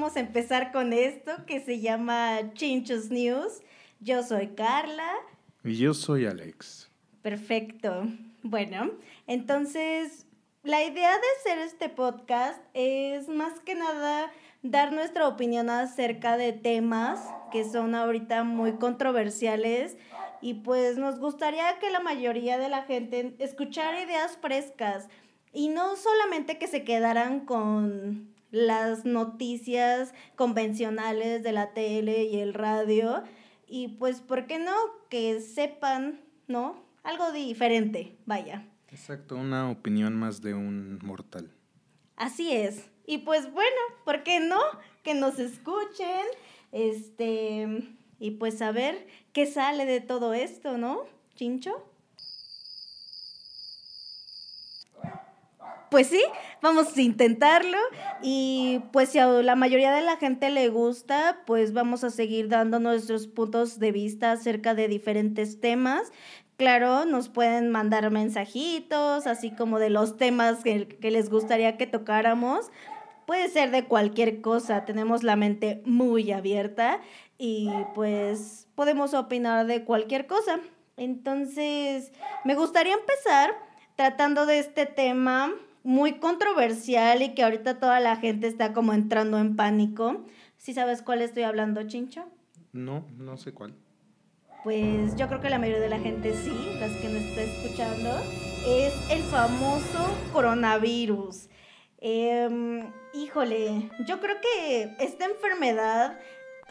vamos a empezar con esto que se llama Chinchos News. Yo soy Carla. Y yo soy Alex. Perfecto. Bueno, entonces la idea de hacer este podcast es más que nada dar nuestra opinión acerca de temas que son ahorita muy controversiales y pues nos gustaría que la mayoría de la gente escuchara ideas frescas y no solamente que se quedaran con las noticias convencionales de la tele y el radio y pues, ¿por qué no? Que sepan, ¿no? Algo diferente, vaya. Exacto, una opinión más de un mortal. Así es. Y pues bueno, ¿por qué no? Que nos escuchen, este, y pues a ver qué sale de todo esto, ¿no? Chincho. Pues sí, vamos a intentarlo y pues si a la mayoría de la gente le gusta, pues vamos a seguir dando nuestros puntos de vista acerca de diferentes temas Claro, nos pueden mandar mensajitos, así como de los temas que, les gustaría que tocáramos. Puede ser de cualquier cosa, tenemos la mente muy abierta y pues podemos opinar de cualquier cosa. Entonces, me gustaría empezar tratando de este tema muy controversial y que ahorita toda la gente está como entrando en pánico. ¿Sí sabes cuál estoy hablando, Chincho? No, no sé cuál pues yo creo que la mayoría de la gente sí, las que nos está escuchando, es el famoso coronavirus. Em, híjole, yo creo que esta enfermedad,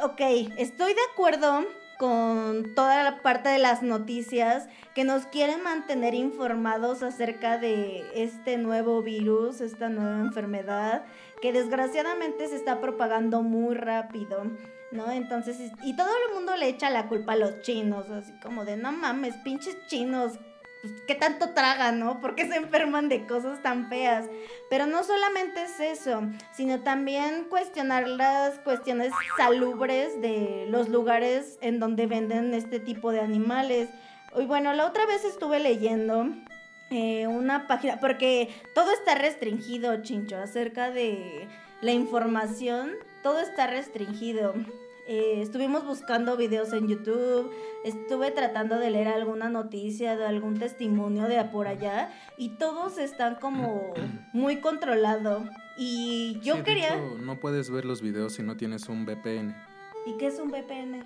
ok, estoy de acuerdo con toda la parte de las noticias que nos quieren mantener informados acerca de este nuevo virus, esta nueva enfermedad, que desgraciadamente se está propagando muy rápido. ¿no? Entonces, y todo el mundo le echa la culpa a los chinos, así como de, no mames, pinches chinos, pues, ¿qué tanto tragan, no? ¿Por qué se enferman de cosas tan feas? Pero no solamente es eso, sino también cuestionar las cuestiones salubres de los lugares en donde venden este tipo de animales. Y bueno, la otra vez estuve leyendo eh, una página, porque todo está restringido, chincho, acerca de la información, todo está restringido. Eh, estuvimos buscando videos en YouTube, estuve tratando de leer alguna noticia de algún testimonio de por allá y todos están como muy controlados. Y yo quería... no puedes ver los videos si no tienes un VPN. ¿Y qué es un VPN?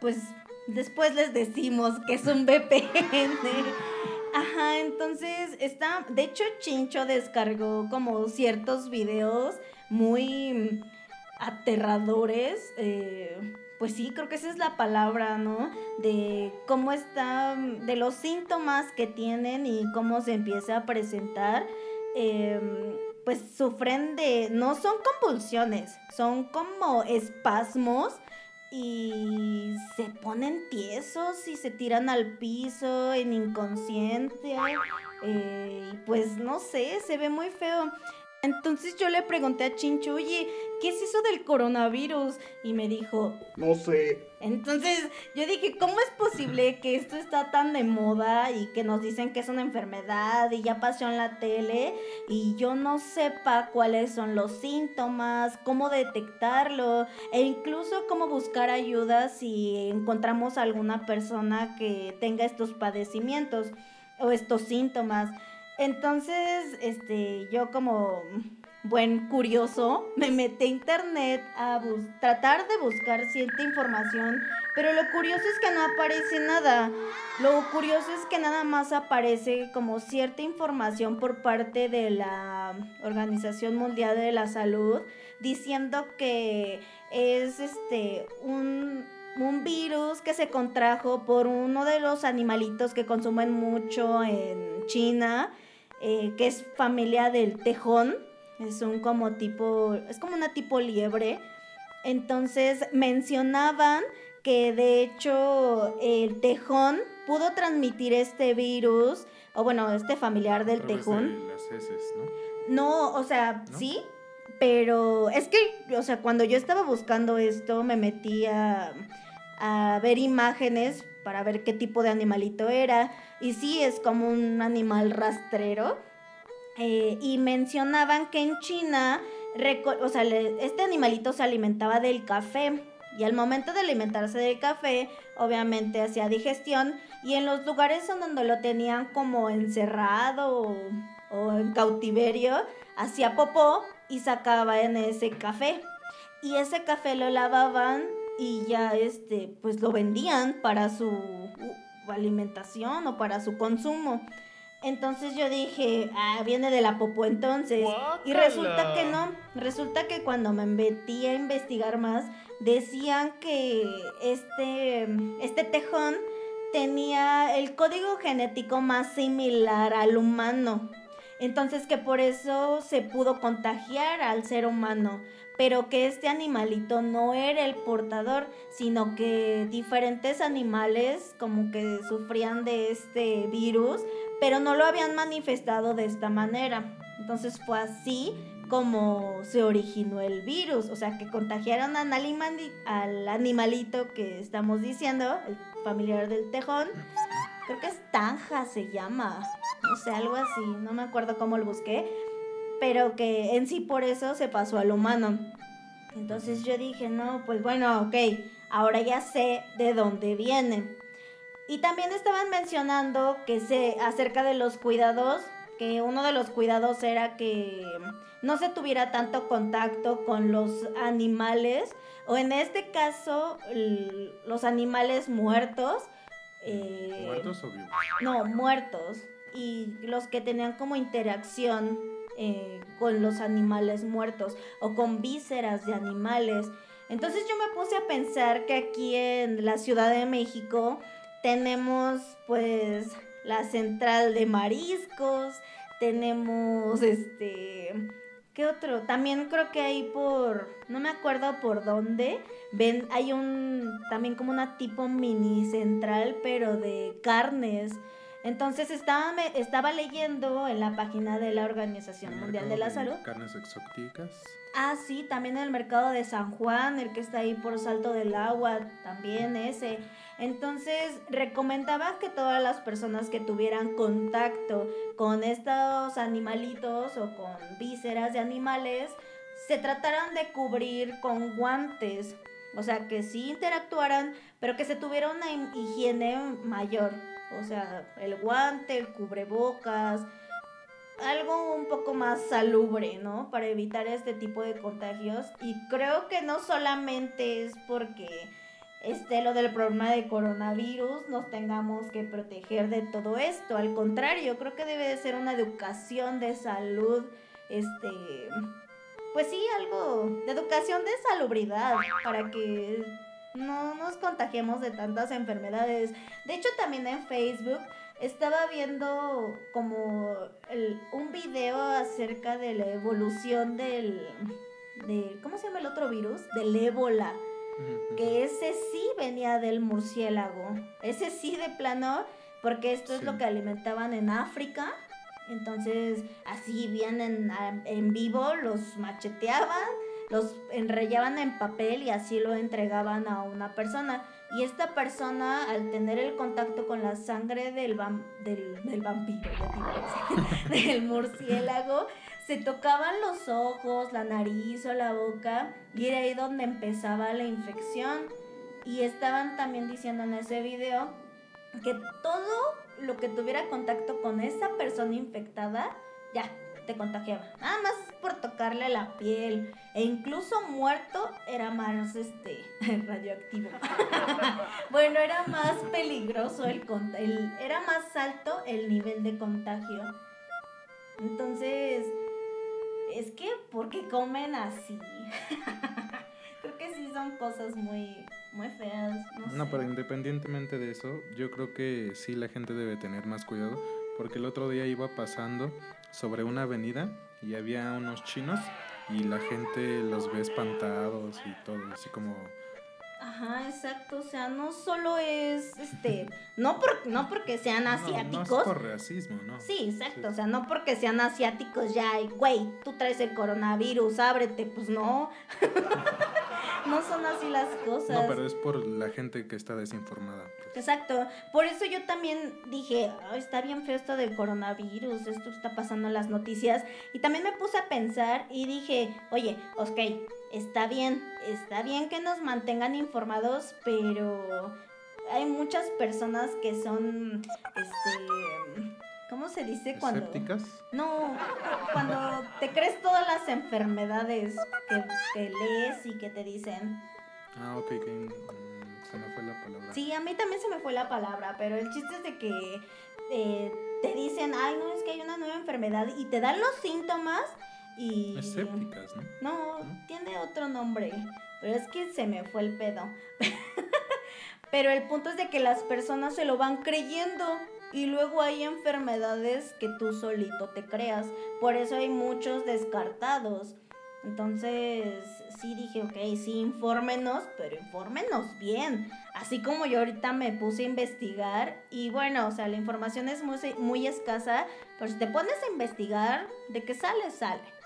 Pues después les decimos que es un VPN. Ajá, entonces está, de hecho Chincho descargó como ciertos videos muy aterradores. Eh, pues sí, creo que esa es la palabra, ¿no? De cómo está, de los síntomas que tienen y cómo se empieza a presentar. Em, pues sufren de, no son convulsiones, son como espasmos y se ponen tiesos y se tiran al piso en inconsciente. Eh, pues no sé, se ve muy feo. Entonces yo le pregunté a Chincho, oye, ¿qué es eso del coronavirus? Y me dijo, no sé. Entonces yo dije, ¿cómo es posible que esto está tan de moda y que nos dicen que es una enfermedad y ya pasó en la tele y yo no sepa cuáles son los síntomas, cómo detectarlo e incluso cómo buscar ayuda si encontramos alguna persona que tenga estos padecimientos o estos síntomas? Entonces, este, yo como buen curioso, me metí a internet a tratar de buscar cierta información, pero lo curioso es que no aparece nada. Lo curioso es que nada más aparece como cierta información por parte de la Organización Mundial de la Salud diciendo que es este un un virus que se contrajo por uno de los animalitos que consumen mucho en China eh, que es familia del tejón. Es un como tipo, es como una tipo liebre. Entonces mencionaban que de hecho el tejón pudo transmitir este virus, o bueno, este familiar del tejón. ¿no? No, o sea, sí, pero es que, o sea, cuando yo estaba buscando esto, me metí a, a ver imágenes para ver qué tipo de animalito era. Y sí, es como un animal rastrero. Eh, y mencionaban que en China o sea, este animalito se alimentaba del café. Y al momento de alimentarse del café, obviamente hacía digestión. Y en los lugares donde lo tenían como encerrado o, en cautiverio, hacía popó y sacaba en ese café. Y ese café lo lavaban y ya este, pues lo vendían para su alimentación o para su consumo. Entonces yo dije, ah, viene de la popó entonces. Y resulta que no. Resulta que cuando me metí a investigar más, decían que este, este tejón tenía el código genético más similar al humano. Entonces que por eso se pudo contagiar al ser humano, pero que este animalito no era el portador, sino que diferentes animales como que sufrían de este virus, pero no lo habían manifestado de esta manera. Entonces fue así como se originó el virus, o sea, que contagiaron al, al animalito que estamos diciendo, el familiar del tejón, creo que es Tanja se llama, no sé, algo así, no me acuerdo cómo lo busqué, pero que en sí por eso se pasó al humano. Entonces yo dije, no, pues bueno, ok, ahora ya sé de dónde viene. Y también estaban mencionando que se acerca de los cuidados, que uno de los cuidados era que no se tuviera tanto contacto con los animales, o en este caso, los animales muertos. Eh, ¿Muertos o vivos? No, muertos. Y los que tenían como interacción eh, con los animales muertos o con vísceras de animales. Entonces yo me puse a pensar que aquí en la Ciudad de México tenemos pues la central de mariscos, tenemos este ¿Qué otro? También creo que hay por, no me acuerdo por dónde, ven, hay un, también como una tipo mini central, pero de carnes. Entonces estaba, me, estaba leyendo en la página de la Organización Mundial de la Salud. Carnes exóticas. Ah, sí, también el mercado de San Juan, el que está ahí por Salto del Agua, también ese. Entonces, recomendaba que todas las personas que tuvieran contacto con estos animalitos o con vísceras de animales, se trataran de cubrir con guantes. O sea, que sí interactuaran, pero que se tuviera una higiene mayor. O sea, el guante, el cubrebocas, algo un poco más salubre, ¿no? Para evitar este tipo de contagios. Y creo que no solamente es porque este, lo del problema de coronavirus, nos tengamos que proteger de todo esto. Al contrario, creo que debe de ser una educación de salud, este, pues sí, algo de educación de salubridad para que no nos contagiemos de tantas enfermedades. De hecho, también en Facebook estaba viendo como un video acerca de la evolución del, de, ¿cómo se llama el otro virus? Del ébola que ese sí venía del murciélago. Ese sí de plano, porque esto es lo que alimentaban en África. Entonces, así vienen en vivo, los macheteaban, los enrellaban en papel y así lo entregaban a una persona. Y esta persona, al tener el contacto con la sangre del, del, del vampiro, del murciélago, se tocaban los ojos, la nariz o la boca y era ahí donde empezaba la infección. Y estaban también diciendo en ese video que todo lo que tuviera contacto con esa persona infectada, ya, te contagiaba. Nada más por tocarle la piel. E incluso muerto era más este radioactivo. bueno, era más peligroso el, el era más alto el nivel de contagio. Entonces, es que, ¿por qué comen así? creo que sí son cosas muy, muy feas. No, pero independientemente de eso, yo creo que sí la gente debe tener más cuidado, porque el otro día iba pasando sobre una avenida y había unos chinos y la gente los ve espantados y todo, así como Ajá, exacto. O sea, no solo es, este, no, por, no porque sean asiáticos. No, es por racismo, ¿no? Sí, exacto. O sea, no porque sean asiáticos ya, güey, tú traes el coronavirus, ábrete, pues no. no son así las cosas. No, pero es por la gente que está desinformada. pues. Exacto, por eso yo también dije, "Ay, está bien feo esto del coronavirus, esto está pasando en las noticias, y también me puse a pensar y dije, oye, ok, está bien, está bien que nos mantengan informados, pero hay muchas personas que son, este, ¿cómo se dice cuando? ¿Escépticas? No, cuando te crees todas las enfermedades que, que lees y que te dicen. Ah, ok, que mm, se me fue la palabra. Sí, a mí también se me fue la palabra, pero el chiste es de que eh, te dicen, ay, no, es que hay una nueva enfermedad y te dan los síntomas y... Escépticas, ¿no? No, ¿No? tiene otro nombre, pero es que se me fue el pedo. pero el punto es de que las personas se lo van creyendo y luego hay enfermedades que tú solito te creas. Por eso hay muchos descartados. Entonces, sí dije, ok, sí, infórmenos, pero infórmenos bien. Así como yo ahorita me puse a investigar y bueno, o sea, la información es muy, muy escasa, pero si te pones a investigar, de que sale, sale.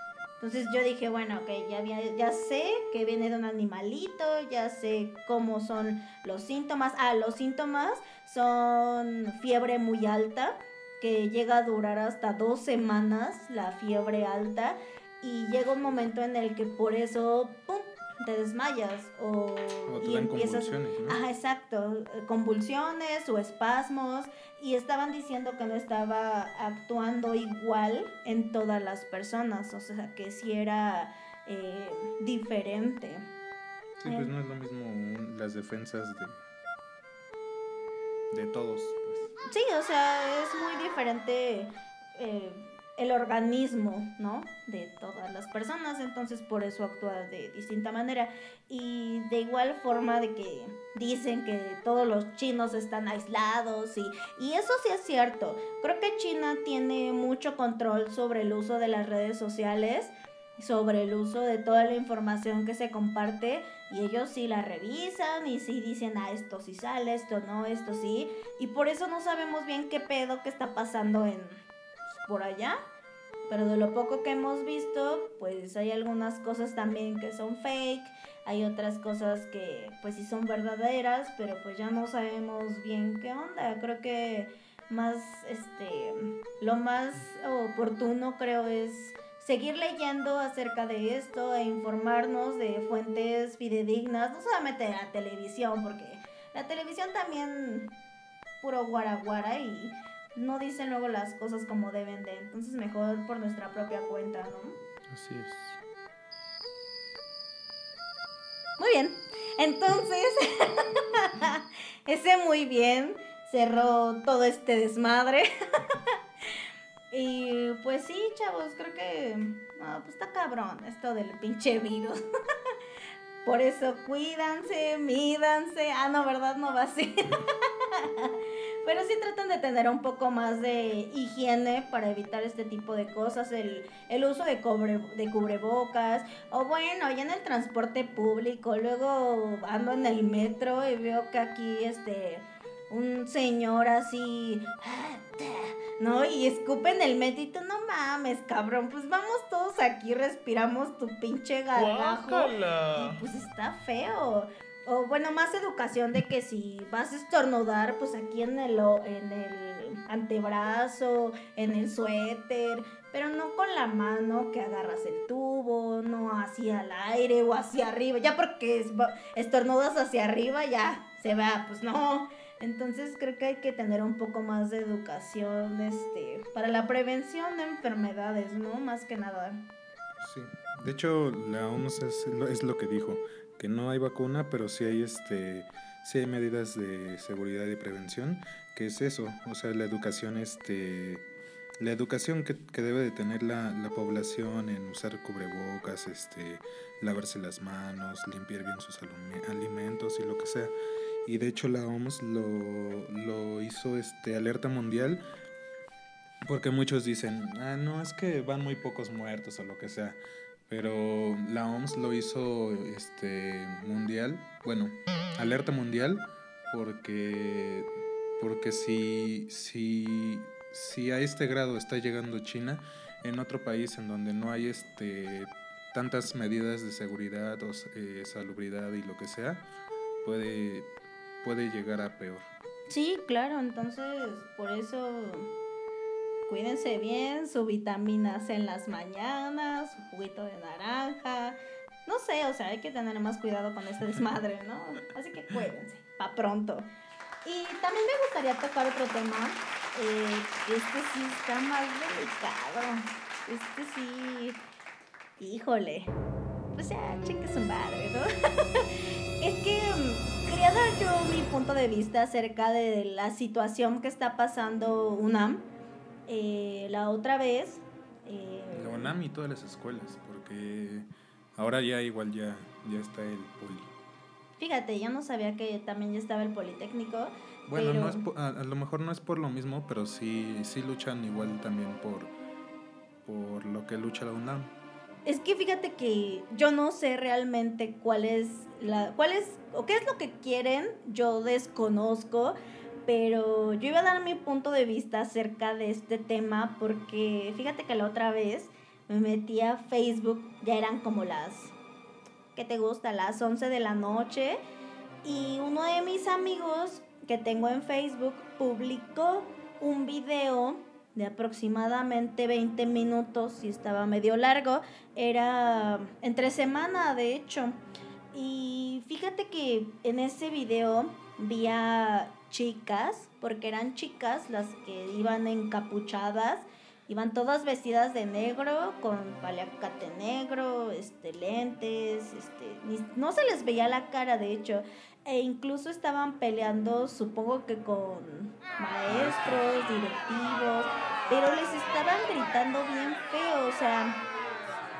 Entonces yo dije, bueno, ok, ya, había- ya sé que viene de un animalito, ya sé cómo son los síntomas. Ah, los síntomas son fiebre muy alta, que llega a durar hasta dos semanas la fiebre alta y llega un momento en el que por eso, te desmayas o, O te y dan empiezas... convulsiones, ¿no? Ajá, exacto, eh, convulsiones o espasmos y estaban diciendo que no estaba actuando igual en todas las personas, o sea, que sí era eh, diferente. Sí, pues no es lo mismo las defensas de, de todos, pues. Sí, o sea, es muy diferente eh, el organismo, ¿no? De todas las personas, entonces por eso actúa de distinta manera. Y de igual forma de que dicen que todos los chinos están aislados y, y eso sí es cierto. Creo que China tiene mucho control sobre el uso de las redes sociales sobre el uso de toda la información que se comparte y ellos sí la revisan y sí dicen, ah, esto sí sale, esto no, esto sí. Y por eso no sabemos bien qué pedo que está pasando en por allá. Pero de lo poco que hemos visto, pues hay algunas cosas también que son fake, hay otras cosas que pues sí son verdaderas, pero pues ya no sabemos bien qué onda. Creo que más, este, lo más oportuno creo es seguir leyendo acerca de esto e informarnos de fuentes fidedignas, no solamente de la televisión, porque la televisión también puro guaraguara y no dicen luego las cosas como deben de, entonces mejor por nuestra propia cuenta, ¿no? Así es. Muy bien, entonces, ese muy bien cerró todo este desmadre. y pues sí, chavos, creo que no, pues está cabrón esto del pinche virus. Por eso cuídanse, mídanse. Ah, no, ¿verdad? No va así. Pero sí tratan de tener un poco más de higiene para evitar este tipo de cosas, el, el uso de, cobre, de cubrebocas, o bueno, ya en el transporte público, luego ando en el metro y veo que aquí este un señor así, ¿no? Y escupe en el metro y tú, no mames, cabrón, pues vamos todos aquí, respiramos tu pinche gargajo. Y pues está feo. O bueno, más educación de que si vas a estornudar, pues aquí en el, en el antebrazo, en el suéter, pero no con la mano que agarras el tubo, no hacia el aire o hacia arriba. Ya porque estornudas hacia arriba, ya se va, pues no. Entonces creo que hay que tener un poco más de educación este, para la prevención de enfermedades, ¿no? Más que nada. Sí. De hecho, la OMS es lo que dijo, no hay vacuna, pero sí hay este sí hay medidas de seguridad y prevención, que es eso, o sea, la educación este la educación que, que debe de tener la, la población en usar cubrebocas, este, lavarse las manos, limpiar bien sus alime- alimentos y lo que sea. Y de hecho la OMS lo, lo hizo este alerta mundial porque muchos dicen, ah, no, es que van muy pocos muertos o lo que sea. Pero la OMS lo hizo este mundial, bueno, alerta mundial, porque, porque si, si, si a este grado está llegando China, en otro país en donde no hay este tantas medidas de seguridad o eh, salubridad y lo que sea, puede, puede llegar a peor. Sí, claro, entonces por eso cuídense bien, su vitamina C en las mañanas, su juguito de naranja. No sé, o sea, hay que tener más cuidado con este desmadre, ¿no? Así que cuídense, pa' pronto. Y también me gustaría tocar otro tema. Eh, este sí está más delicado. Este sí. Híjole. Pues ya, cheque su madre, ¿no? es que mm, quería dar yo mi punto de vista acerca de la situación que está pasando UNAM eh, la otra vez... Eh, la UNAM y todas las escuelas, porque ahora ya igual ya, ya está el poli. Fíjate, yo no sabía que también ya estaba el Politécnico. Bueno, no es a, lo mejor no es por lo mismo, pero sí, sí luchan igual también por, por lo que lucha la UNAM. Es que fíjate que yo no sé realmente cuál es la, cuál es, o qué es lo que quieren, yo desconozco, pero yo iba a dar mi punto de vista acerca de este tema porque fíjate que la otra vez me metí a Facebook, ya eran como las, ¿qué te gusta? Las 11 de la noche y uno de mis amigos que tengo en Facebook publicó un video de aproximadamente 20 minutos y estaba medio largo, era entre semana de hecho. Y fíjate que en ese video vi a chicas, porque eran chicas las que iban encapuchadas, iban todas vestidas de negro, con paliacate negro, este, lentes, este, no se les veía la cara de hecho, e incluso estaban peleando, supongo que con maestros, directivos, pero les estaban gritando bien feo, o sea,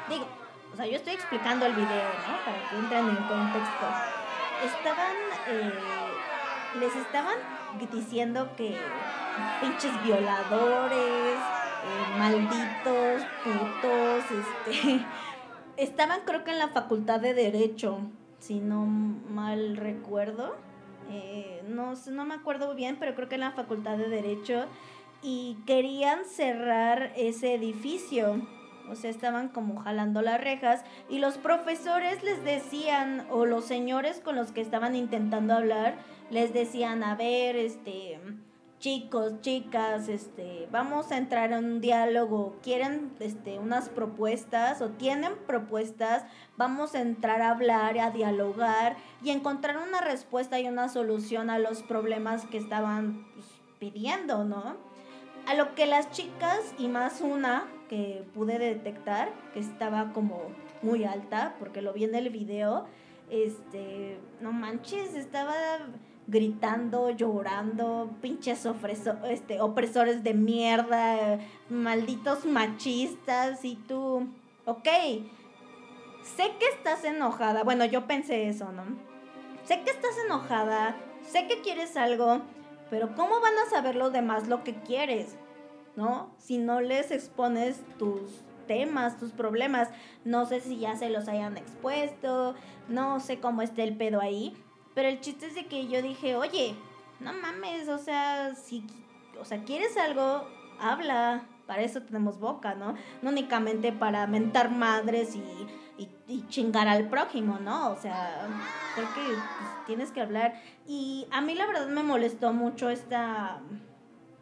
digo, o sea, yo estoy explicando el video, ¿no? Para que entren en contexto. Estaban eh, les estaban diciendo que pinches violadores, eh, malditos, putos, este, estaban creo que en la facultad de derecho, si no mal recuerdo, eh, no, no me acuerdo bien, pero creo que en la facultad de derecho. Y querían cerrar ese edificio o sea, estaban como jalando las rejas y los profesores les decían, o los señores con los que estaban intentando hablar, les decían, a ver, este, chicos, chicas, este, vamos a entrar en un diálogo, quieren este, unas propuestas o tienen propuestas, vamos a entrar a hablar, a dialogar y encontrar una respuesta y una solución a los problemas que estaban pues, pidiendo, ¿no? A lo que las chicas, y más una, que pude detectar que estaba como muy alta, porque lo vi en el video, este, no manches, estaba gritando, llorando, pinches este, opresores de mierda, malditos machistas, y tú, ok, sé que estás enojada, bueno, yo pensé eso, ¿no? Sé que estás enojada, sé que quieres algo, pero ¿cómo van a saber los demás lo que quieres? ¿no? Si no les expones tus temas, tus problemas, no sé si ya se los hayan expuesto, no sé cómo esté el pedo ahí, pero el chiste es de que yo dije, oye, no mames, o sea, si, o sea, quieres algo, habla, para eso tenemos boca, ¿no? No únicamente para mentar madres y, chingar al prójimo, ¿no? O sea, creo que pues, tienes que hablar. Y a mí la verdad me molestó mucho esta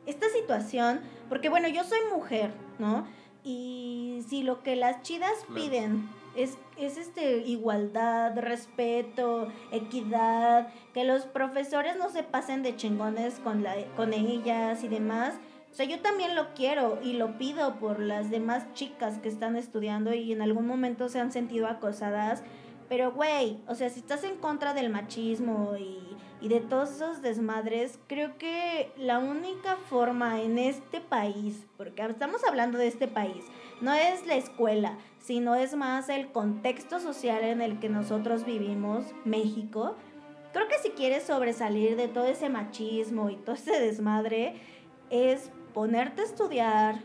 esta situación, porque bueno, yo soy mujer, ¿no? Y si lo que las chidas piden es, es este igualdad, respeto, equidad, que los profesores no se pasen de chingones con, la, con ellas y demás. O sea, yo también lo quiero y lo pido por las demás chicas que están estudiando y en algún momento se han sentido acosadas. Pero, güey, o sea, si estás en contra del machismo y y de todos esos desmadres, creo que la única forma en este país, porque estamos hablando de este país, no es la escuela, sino es más el contexto social en el que nosotros vivimos, México. Creo que si quieres sobresalir de todo ese machismo y todo ese desmadre, es ponerte a estudiar,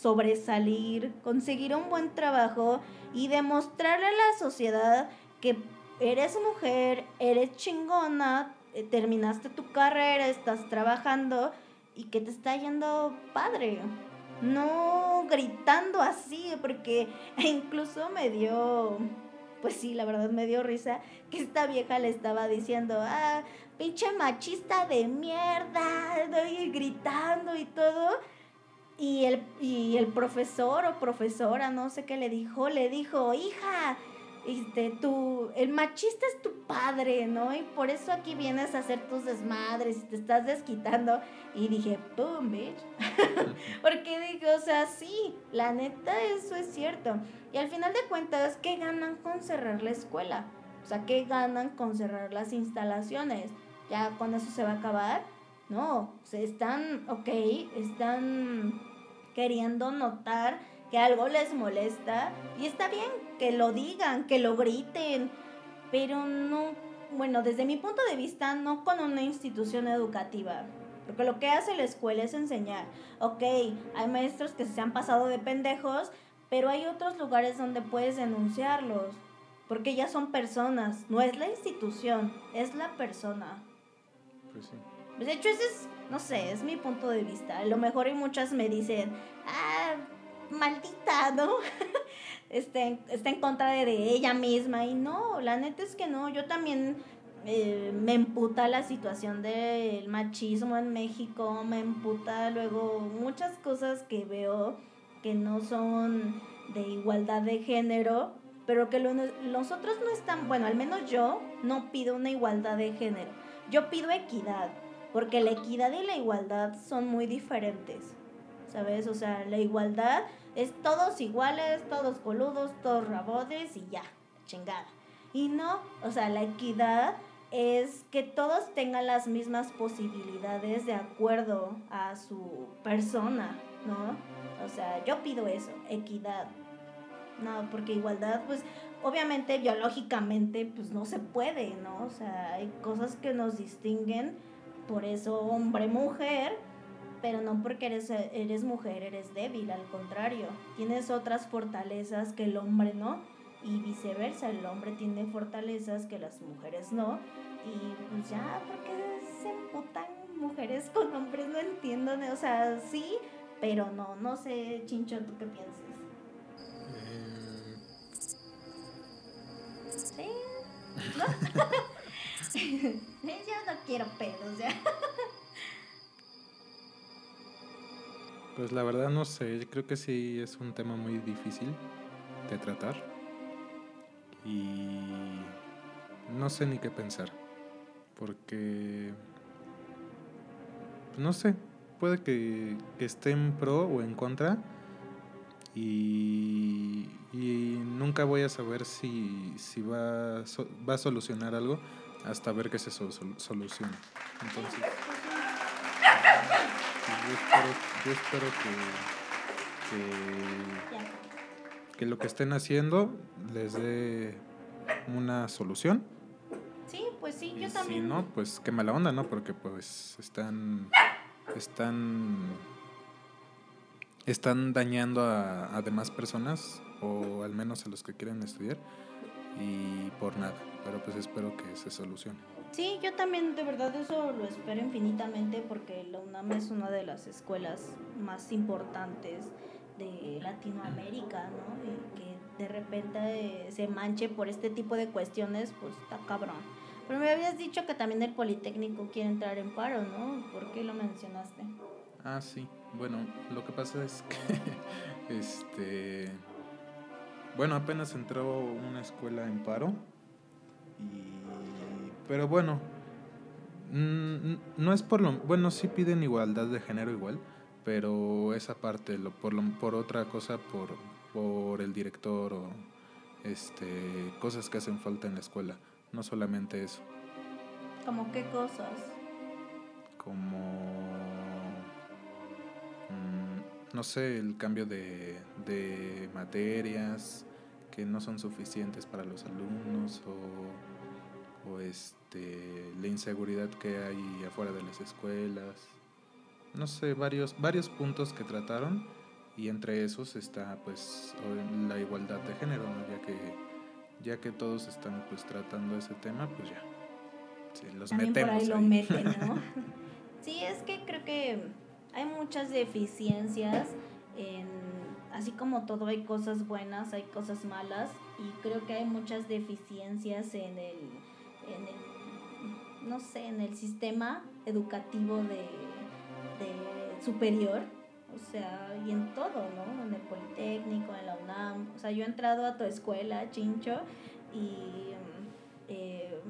sobresalir, conseguir un buen trabajo y demostrarle a la sociedad que eres mujer, eres chingona, eh, terminaste tu carrera, estás trabajando y que te está yendo padre. no gritando así, porque incluso me dio, pues sí, la verdad me dio risa que esta vieja le estaba diciendo, ah, pinche machista de mierda, y gritando y todo. Y el, y el profesor o profesora, no sé qué le dijo, le dijo, hija, este, tu, el machista es tu padre, ¿no? Y por eso aquí vienes a hacer tus desmadres y te estás desquitando. Y dije, boom, bitch. Porque dije, o sea, sí, la neta, eso es cierto. Y al final de cuentas, ¿qué ganan con cerrar la escuela? O sea, ¿qué ganan con cerrar las instalaciones? ¿Ya con eso se va a acabar? No, se están, ok, están queriendo notar que algo les molesta y está bien que lo digan, que lo griten, pero no, bueno, desde mi punto de vista, no con una institución educativa. Porque lo que hace la escuela es enseñar. Ok, hay maestros que se han pasado de pendejos, pero hay otros lugares donde puedes denunciarlos. Porque ya son personas, no es la institución, es la persona. Pues sí. De hecho, ese es, no sé, es mi punto de vista. A lo mejor hay muchas me dicen, ah, maldita, ¿no? está, en, está en contra de, ella misma. Y no, la neta es que no. Yo también eh, me emputa la situación del machismo en México. Me emputa luego muchas cosas que veo que no son de igualdad de género. Pero que los otros no están, bueno, al menos yo no pido una igualdad de género. Yo pido equidad, porque la equidad y la igualdad son muy diferentes. ¿sabes? O sea, la igualdad es todos iguales, todos coludos, todos rabodes y ya, chingada. Y no, o sea, la equidad es que todos tengan las mismas posibilidades de acuerdo a su persona, ¿no? O sea, yo pido eso, equidad. No, porque igualdad, pues, obviamente, biológicamente, pues no se puede, ¿no? O sea, hay cosas que nos distinguen, por eso hombre-mujer, pero no porque eres, eres mujer eres débil, al contrario, tienes otras fortalezas que el hombre no y viceversa, el hombre tiene fortalezas que las mujeres no y pues ya, porque se emputan mujeres con hombres? No entiendo, o sea, sí, pero no, no sé, Chincho, ¿tú qué piensas? Eh. ¿Sí? ¿No? Yo no quiero pedos, ya. Pues la verdad no sé, creo que sí es un tema muy difícil de tratar y no sé ni qué pensar, porque no sé, puede que, esté en pro o en contra y, nunca voy a saber si, si va, va a solucionar algo hasta ver que se soluciona. Entonces yo espero, que, que, lo que estén haciendo les dé una solución. Sí, pues sí, yo también. Si no, pues qué mala onda, ¿no? Porque pues están están están dañando a, a demás personas o al menos a los que quieren estudiar y por nada, pero pues espero que se solucione. Sí, yo también de verdad eso lo espero infinitamente porque la UNAM es una de las escuelas más importantes de Latinoamérica, ¿no? Y que de repente se manche por este tipo de cuestiones, pues está cabrón. Pero me habías dicho que también el Politécnico quiere entrar en paro, ¿no? ¿Por qué lo mencionaste? Ah, sí. Bueno, lo que pasa es que, este, bueno, apenas entró una escuela en paro y pero bueno, mm, no es por lo... Bueno, sí piden igualdad de género igual, pero esa parte, lo, por, lo, por otra cosa, por, por el director o este, cosas que hacen falta en la escuela, no solamente eso. ¿Como qué cosas? Como... no sé, el cambio de, de materias que no son suficientes para los alumnos o o este, la inseguridad que hay afuera de las escuelas. No sé, varios, varios puntos que trataron y entre esos está pues la igualdad de género, ya que ya que todos están pues tratando ese tema, pues ya. Sí, los metemos. Por ahí, lo meten, ¿no? sí, es que creo que hay muchas deficiencias en, así como todo hay cosas buenas, hay cosas malas y creo que hay muchas deficiencias en el, en el no sé, en el sistema educativo de, de superior, o sea, y en todo, ¿no? En el Politécnico, en la UNAM, o sea, yo he entrado a tu escuela, Chincho, y eh,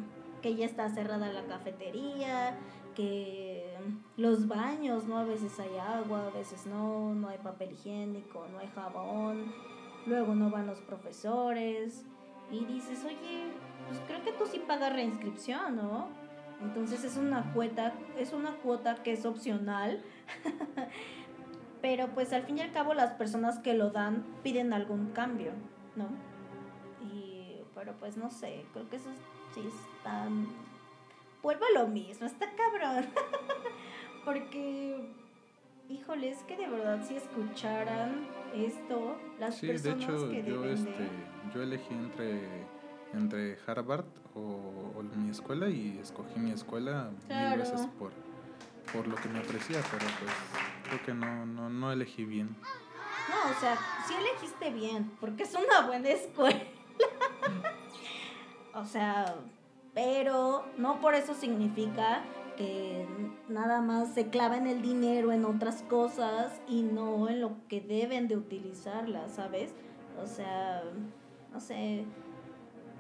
que ya está cerrada la cafetería, que los baños, ¿no? A veces hay agua, a veces no, no hay papel higiénico, no hay jabón, luego no van los profesores y dices, oye, pues creo que tú sí pagas reinscripción, ¿no? Entonces es una cuota, es una cuota que es opcional, pero pues al fin y al cabo las personas que lo dan piden algún cambio, ¿no? Y, pero pues no sé, creo que eso sí está vuelvo a lo mismo, está cabrón. Porque, híjole, es que de verdad si escucharan esto, las sí, personas de hecho, que yo, deben este, yo elegí entre, entre Harvard o, o, mi escuela y escogí mi escuela claro. mil veces por, por lo que me ofrecía, pero pues creo que no, no, no elegí bien. No, o sea, sí elegiste bien, porque es una buena escuela. o sea, pero no por eso significa que nada más se clava en el dinero, en otras cosas y no en lo que deben de utilizarla, ¿sabes? O sea, no sé,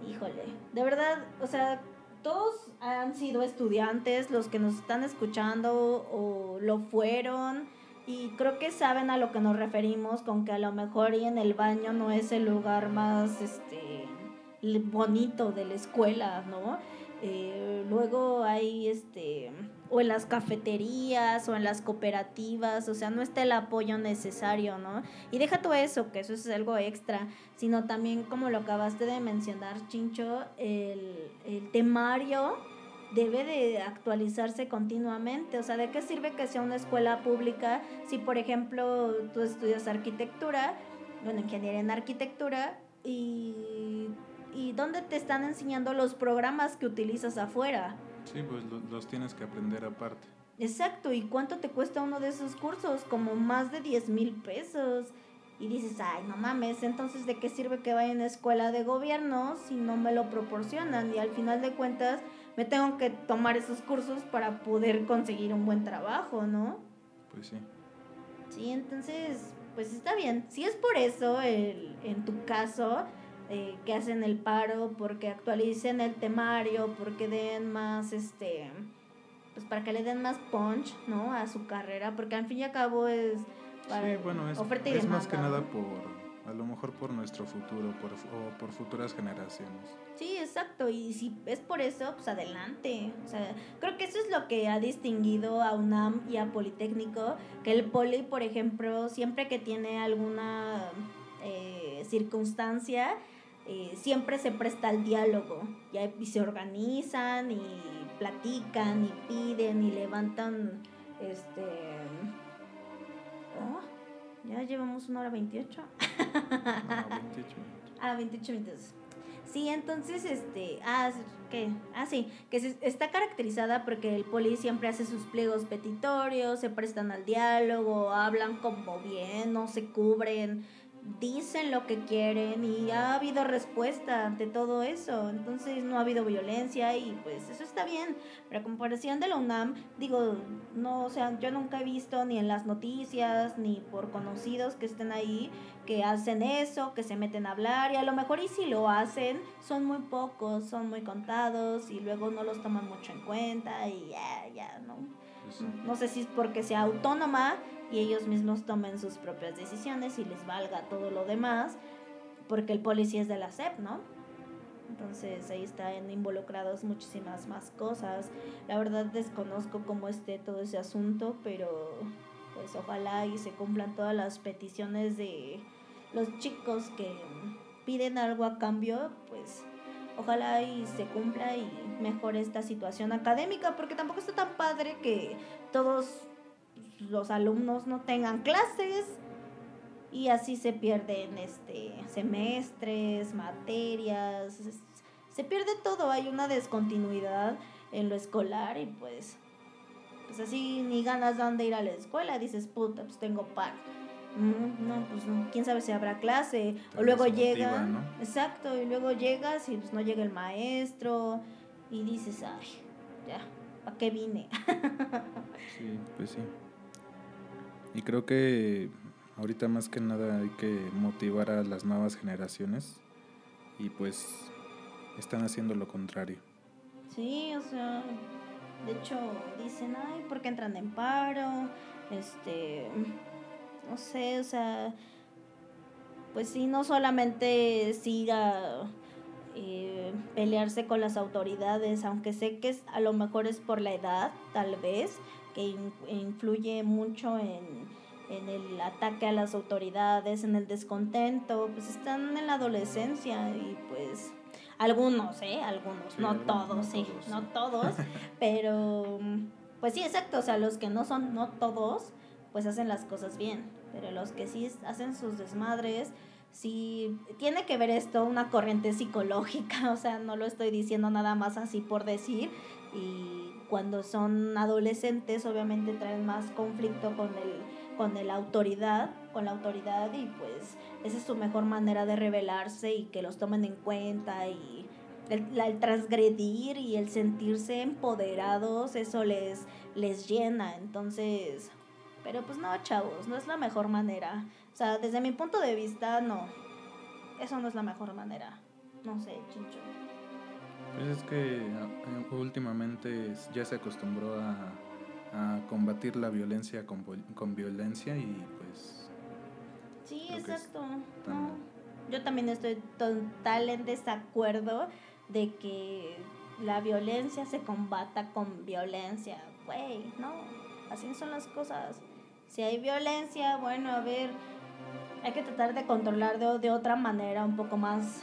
híjole, de verdad, o sea, todos han sido estudiantes, los que nos están escuchando o lo fueron y creo que saben a lo que nos referimos con que a lo mejor y en el baño no es el lugar más, este, bonito de la escuela, ¿no? Eh, luego hay este o en las cafeterías o en las cooperativas, o sea, no está el apoyo necesario, ¿no? Y deja todo eso, que eso es algo extra, sino también como lo acabaste de mencionar, Chincho, el, el temario debe de actualizarse continuamente, o sea, ¿de qué sirve que sea una escuela pública si, por ejemplo, tú estudias arquitectura, bueno, ingeniería en arquitectura, y y dónde te están enseñando los programas que utilizas afuera. Sí, pues los tienes que aprender aparte. Exacto, ¿y cuánto te cuesta uno de esos cursos? Como más de 10 mil pesos. Y dices, ay, no mames, entonces ¿de qué sirve que vaya a una escuela de gobierno si no me lo proporcionan? Y al final de cuentas me tengo que tomar esos cursos para poder conseguir un buen trabajo, ¿no? Pues sí. Sí, entonces, pues está bien. Si es por eso, el, en tu caso, eh, que hacen el paro, porque actualicen el temario, porque den más, este, pues para que le den más punch, ¿no? A su carrera, porque al fin y al cabo es para sí, bueno, es, oferta y es más que nada por, a lo mejor por nuestro futuro, por, o por futuras generaciones. Sí, exacto, y si es por eso, pues adelante. O sea, creo que eso es lo que ha distinguido a UNAM y a Politécnico, que el Poli, por ejemplo, siempre que tiene alguna eh, circunstancia, eh, siempre se presta al diálogo. Y se organizan y platican y piden y levantan este oh, ya llevamos una hora 28 ah, 28 minutos. Ah 28 minutos. Sí entonces este ah ¿qué? ah sí que se, está caracterizada porque el poli siempre hace sus pliegos petitorios se prestan al diálogo hablan como bien no se cubren dicen lo que quieren y ha habido respuesta ante todo eso. Entonces no ha habido violencia y pues eso está bien. Pero a comparación de la UNAM, digo, no, o sea, yo nunca he visto ni en las noticias ni por conocidos que estén ahí que hacen eso, que se meten a hablar y a lo mejor y si lo hacen son muy pocos, son muy contados y luego no los toman mucho en cuenta y ya, ya, ¿no? No sé si es porque sea autónoma y ellos mismos tomen sus propias decisiones y les valga todo lo demás, porque el policía es de la SEP, ¿no? Entonces ahí están involucrados muchísimas más cosas. La verdad desconozco cómo esté todo ese asunto, pero pues ojalá y se cumplan todas las peticiones de los chicos que piden algo a cambio, pues ojalá y se cumpla y mejore esta situación académica, porque tampoco está tan padre que todos los alumnos no tengan clases y así se pierden este semestres, materias, se pierde todo, hay una descontinuidad en lo escolar y pues pues así ni ganas dan de ir a la escuela, dices, puta, pues tengo par. Mm, no, pues no. Quién sabe si habrá clase. o luego llega. Exacto, y luego llegas y pues no llega el maestro. Y dices, ay, ya, ¿para qué vine? sí, pues sí. Y creo que ahorita más que nada hay que motivar a las nuevas generaciones. Y pues están haciendo lo contrario. Sí, o sea, de hecho dicen, ay, ¿por qué entran en paro? Este, no sé, o sea, pues sí, no solamente siga eh, pelearse con las autoridades, aunque sé que es, a lo mejor es por la edad, tal vez, que influye mucho en, en el ataque a las autoridades, en el descontento, pues están en la adolescencia y pues algunos, ¿eh? Algunos, no todos, sí, no todos, pero pues sí, exacto, o sea, los que no son, no todos, pues hacen las cosas bien, pero los que sí hacen sus desmadres, sí, tiene que ver esto una corriente psicológica, o sea, no lo estoy diciendo nada más así por decir, y cuando son adolescentes obviamente traen más conflicto con el, con la autoridad, con la autoridad y pues esa es su mejor manera de revelarse y que los tomen en cuenta y el, transgredir y el sentirse empoderados, eso les, les llena. Entonces, pero pues no, chavos, no es la mejor manera. O sea, desde mi punto de vista, no. Eso no es la mejor manera. No sé, chincho. Pues es que ah, últimamente ya se acostumbró a, a combatir la violencia con, con violencia y pues Sí, exacto. No, yo también estoy total en desacuerdo de que la violencia se combata con violencia. Güey, no, así son las cosas. Si hay violencia, bueno, a ver, hay que tratar de controlar de, de otra manera, un poco más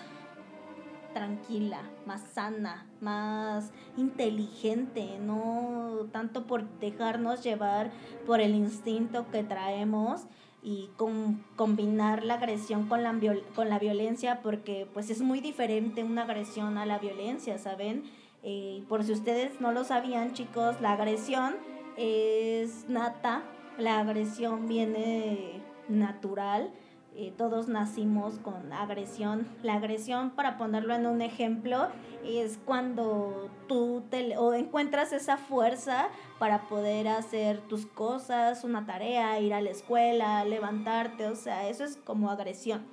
tranquila, más sana, más inteligente, no tanto por dejarnos llevar por el instinto que traemos y con, combinar la agresión con la, con la violencia porque pues es muy diferente una agresión a la violencia, ¿saben? Eh, por si ustedes no lo sabían chicos, la agresión es nata, la agresión viene natural eh, todos nacimos con agresión. La agresión, para ponerlo en un ejemplo, es cuando tú te, o encuentras esa fuerza para poder hacer tus cosas, una tarea, ir a la escuela, levantarte, o sea, eso es como agresión.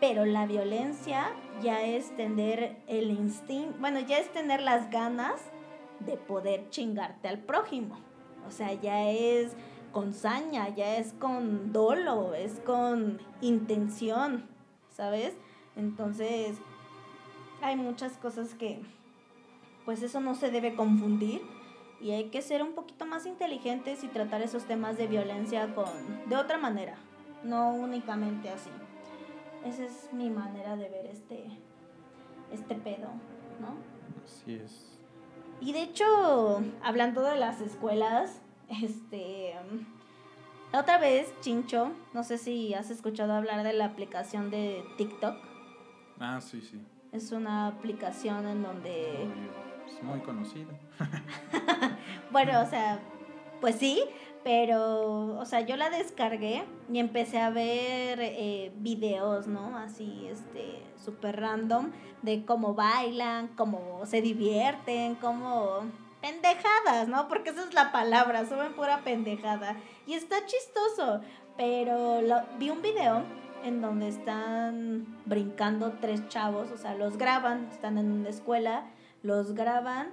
Pero la violencia ya es tener el instinto, bueno, ya es tener las ganas de poder chingarte al prójimo. O sea, ya es con saña, ya es con dolo, es con intención, ¿sabes? Entonces, hay muchas cosas que, pues eso no se debe confundir y hay que ser un poquito más inteligentes y tratar esos temas de violencia con, de otra manera, no únicamente así. Esa es mi manera de ver este, este pedo, ¿no? Así es. Y de hecho, hablando de las escuelas, este. otra vez, Chincho, no sé si has escuchado hablar de la aplicación de TikTok. Ah, sí, sí. Es una aplicación en donde. Es muy conocida. bueno, o sea, pues sí, pero, o sea, yo la descargué y empecé a ver eh, videos, ¿no? Así, este, súper random de cómo bailan, cómo se divierten, cómo pendejadas, ¿no? Porque esa es la palabra, suben pura pendejada. Y está chistoso, pero vi un video en donde están brincando tres chavos, o sea, los graban, están en una escuela, los graban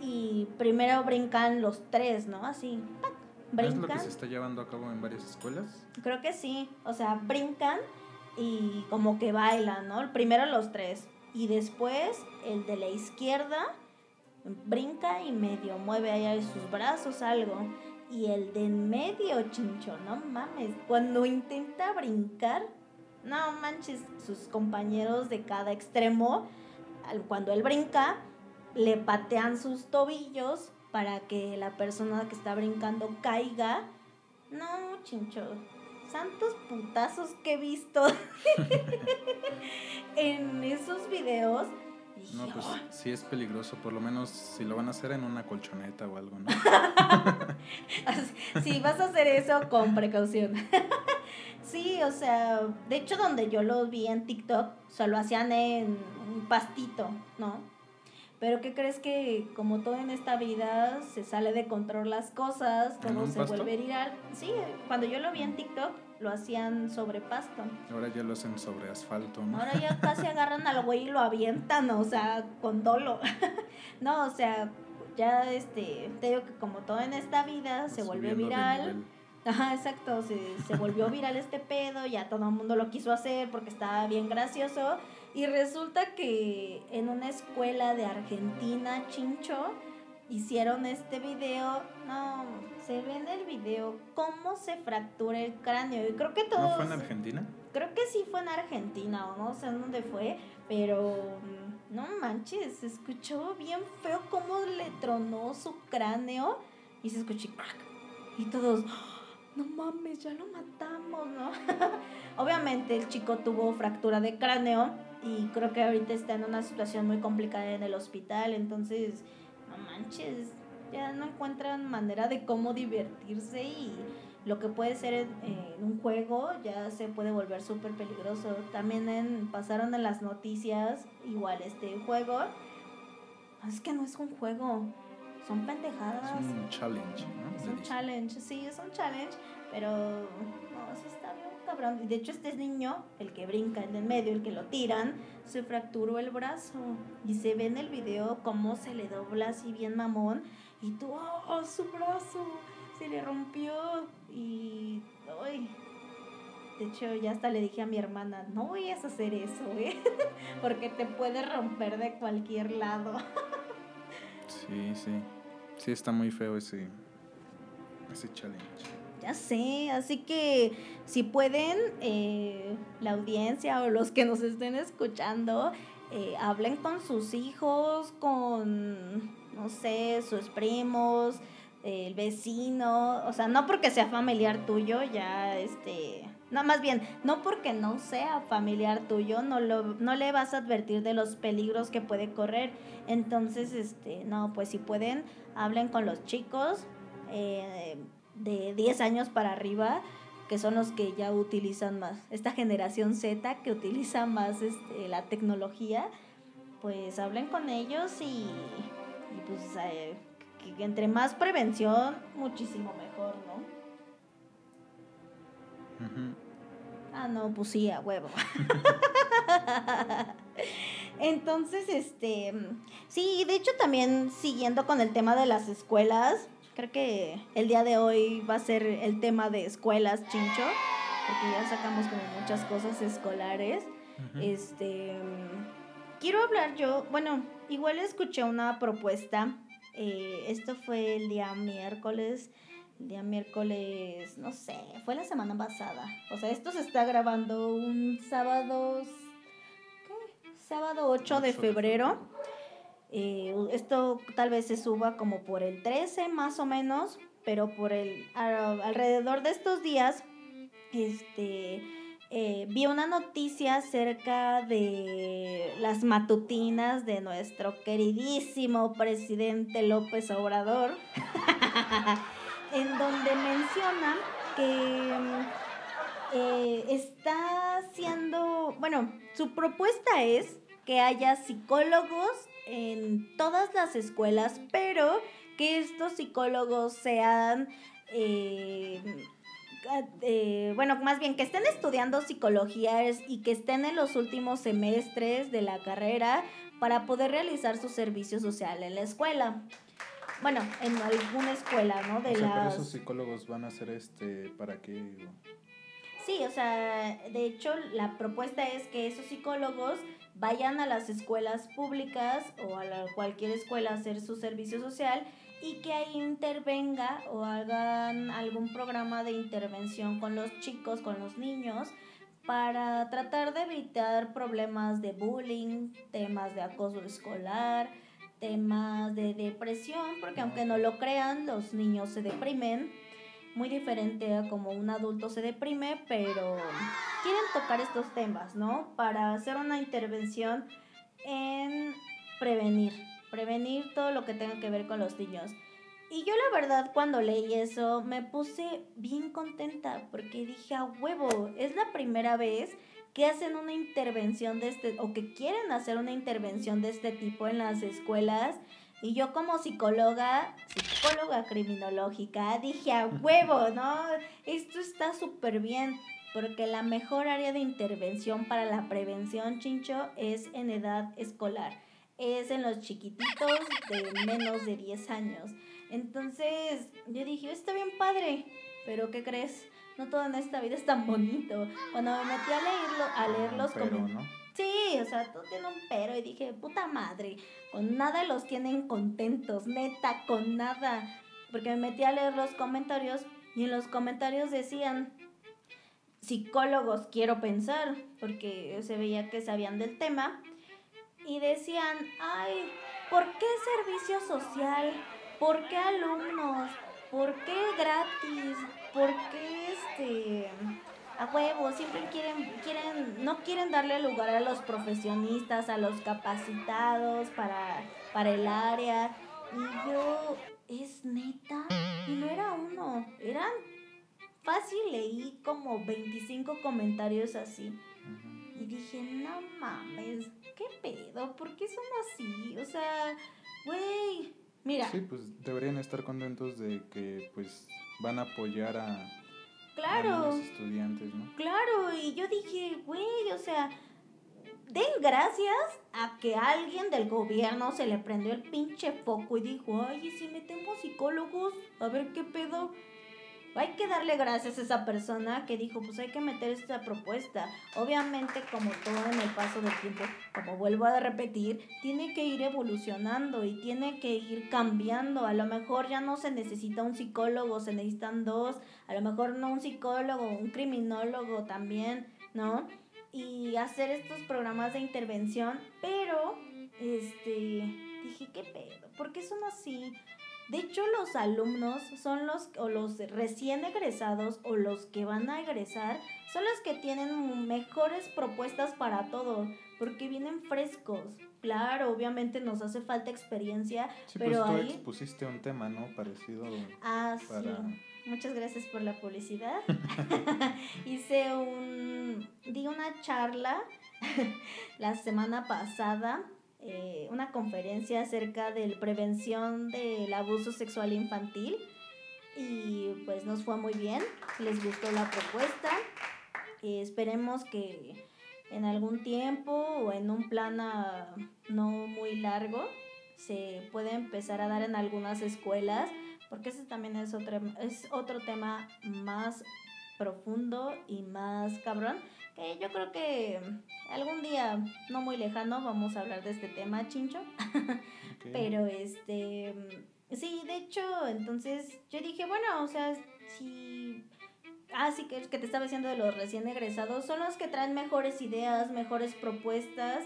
y primero brincan los tres, ¿no? Así, Brincan. ¿Es lo que se está llevando a cabo en varias escuelas? Creo que sí, o sea, brincan y como que bailan, ¿no? Primero los tres y después el de la izquierda brinca y medio mueve ahí sus brazos, algo. Y el de en medio, chincho, no mames. Cuando intenta brincar, no manches, sus compañeros de cada extremo, cuando él brinca, le patean sus tobillos para que la persona que está brincando caiga. No, chincho. Santos putazos que he visto en esos videos no, pues sí es peligroso, por lo menos si lo van a hacer en una colchoneta o algo, ¿no? si vas a hacer eso con precaución. Sí, o sea, de hecho donde yo lo vi en TikTok, solo hacían en un pastito, ¿no? Pero ¿qué crees que como todo en esta vida se sale de control las cosas, todo se vuelve viral? Sí, cuando yo lo vi en TikTok lo hacían sobre pasto. Ahora ya lo hacen sobre asfalto, ¿no? Ahora ya casi agarran al güey y lo avientan, o sea, con dolo. no, o sea, ya este, te digo que como todo en esta vida se vuelve viral. Ajá, exacto, se, se volvió viral este pedo, ya todo el mundo lo quiso hacer porque estaba bien gracioso. Y resulta que en una escuela de Argentina, Chincho, hicieron este video. No, se ve en el video cómo se fractura el cráneo. Y creo que todo. ¿No fue en Argentina? Creo que sí fue en Argentina, o no sé dónde fue, pero mm, no manches, se escuchó bien feo cómo le tronó su cráneo y se escuchó crack. Y todos, no mames, ya lo matamos, ¿no? Obviamente el chico tuvo fractura de cráneo y creo que ahorita está en una situación muy complicada en el hospital, entonces, no manches, ya no encuentran manera de cómo divertirse y lo que puede ser en, un juego ya se puede volver súper peligroso. También en, pasaron en las noticias igual este juego. Es que no es un juego, son pendejadas. Es un challenge, ¿no? Es un challenge, sí, es un challenge, pero no, sí está bien cabrón. De hecho, este niño, el que brinca, el del medio, el que lo tiran, se fracturó el brazo. Y se ve en el video cómo se le dobla así bien mamón. Y tú, oh, su brazo, se le rompió. Y, ay. De hecho, ya hasta le dije a mi hermana, no voy a hacer eso, ¿eh? Porque te puede romper de cualquier lado. sí, sí. Sí, está muy feo ese, ese challenge. Ya sé, así que si pueden, eh, la audiencia o los que nos estén escuchando, eh, hablen con sus hijos, con, no sé, sus primos, el vecino, o sea, no porque sea familiar tuyo, ya, este, no, más bien, no porque no sea familiar tuyo, no, lo, no le vas a advertir de los peligros que puede correr. Entonces, este, no, pues si pueden, hablen con los chicos eh, de 10 años para arriba, que son los que ya utilizan más, esta generación Z que utiliza más este, la tecnología, pues hablen con ellos y, y pues eh, que entre más prevención, muchísimo mejor, ¿no? Ah, no, pues sí, a huevo. Entonces, este, sí, de hecho también siguiendo con el tema de las escuelas, creo que el día de hoy va a ser el tema de escuelas, chincho, porque ya sacamos como muchas cosas escolares. Este, quiero hablar yo, bueno, igual escuché una propuesta, eh, esto fue el día miércoles, el día miércoles, no sé, fue la semana pasada. O sea, esto se está grabando un sábado, ¿qué? Sábado 8 de febrero. Eh, esto tal vez se suba como por el 13 más o menos, pero por el alrededor de estos días, este, eh, vi una noticia acerca de las matutinas de nuestro queridísimo presidente López Obrador. en donde menciona que eh, está haciendo, bueno, su propuesta es que haya psicólogos en todas las escuelas, pero que estos psicólogos sean, eh, eh, bueno, más bien que estén estudiando psicología y que estén en los últimos semestres de la carrera para poder realizar su servicio social en la escuela bueno, en alguna escuela, ¿no? De o sea, pero esos psicólogos van a ser este, ¿para qué? Sí, o sea, de hecho la propuesta es que esos psicólogos vayan a las escuelas públicas o a cualquier escuela a hacer su servicio social y que ahí intervenga o hagan algún programa de intervención con los chicos, con los niños, para tratar de evitar problemas de bullying, temas de acoso escolar, temas de depresión, porque aunque no lo crean, los niños se deprimen, muy diferente a como un adulto se deprime, pero quieren tocar estos temas, ¿no? Para hacer una intervención en prevenir, prevenir todo lo que tenga que ver con los niños. Y yo la verdad cuando leí eso me puse bien contenta porque dije a huevo, es la primera vez que hacen una intervención de este, o que quieren hacer una intervención de este tipo en las escuelas. Y yo como psicóloga, psicóloga criminológica, dije a huevo, ¿no? Esto está súper bien, porque la mejor área de intervención para la prevención, chincho, es en edad escolar. Es en los chiquititos de menos de 10 años. Entonces, yo dije, está bien padre, pero ¿qué crees? no todo en esta vida es tan bonito. Cuando me metí a leerlo, a leer los comentarios. Sí, o sea, todo tiene un pero y dije, puta madre, con nada los tienen contentos, neta, con nada. Porque me metí a leer los comentarios y en los comentarios decían, psicólogos quiero pensar, porque se veía que sabían del tema, y decían, ay, ¿por qué servicio social? ¿Por qué alumnos? ¿Por qué gratis? ¿Por qué este a huevo? Siempre quieren, quieren, no quieren darle lugar a los profesionistas, a los capacitados para, para el área. Y yo, es neta, y no era uno, eran fácil, leí como 25 comentarios así. Y dije, no mames, ¿qué pedo? ¿Por qué son así? O sea, güey, Mira. Sí, pues deberían estar contentos de que pues van a apoyar a, claro, los estudiantes, ¿no? Claro, y yo dije, güey, o sea, den gracias a que alguien del gobierno se le prendió el pinche foco y dijo, ay, ¿y si metemos psicólogos? A ver qué pedo hay que darle gracias a esa persona que dijo, pues hay que meter esta propuesta. Obviamente, como todo en el paso del tiempo, como vuelvo a repetir, tiene que ir evolucionando y tiene que ir cambiando. A lo mejor ya no se necesita un psicólogo, se necesitan dos. A lo mejor no un psicólogo, un criminólogo también, ¿no? Y hacer estos programas de intervención, pero, este, dije, ¿qué pedo? ¿Por qué son así? De hecho, los alumnos son los, o los recién egresados o los que van a egresar, son los que tienen mejores propuestas para todo, porque vienen frescos. Claro, obviamente nos hace falta experiencia, sí, pero pues tú ahí... expusiste un tema, ¿no? Parecido. Ah, sí. Muchas gracias por la publicidad. Hice un... di una charla la semana pasada eh, una conferencia acerca de prevención del abuso sexual infantil y pues nos fue muy bien, les gustó la propuesta. y esperemos que en algún tiempo o en un plan no muy largo se pueda empezar a dar en algunas escuelas, porque ese también es otro, es otro tema más profundo y más cabrón yo creo que algún día no muy lejano vamos a hablar de este tema, Chincho. Pero este, sí, de hecho, entonces yo dije, bueno, o sea, si... Ah, sí, que, que te estaba diciendo de los recién egresados, son los que traen mejores ideas, mejores propuestas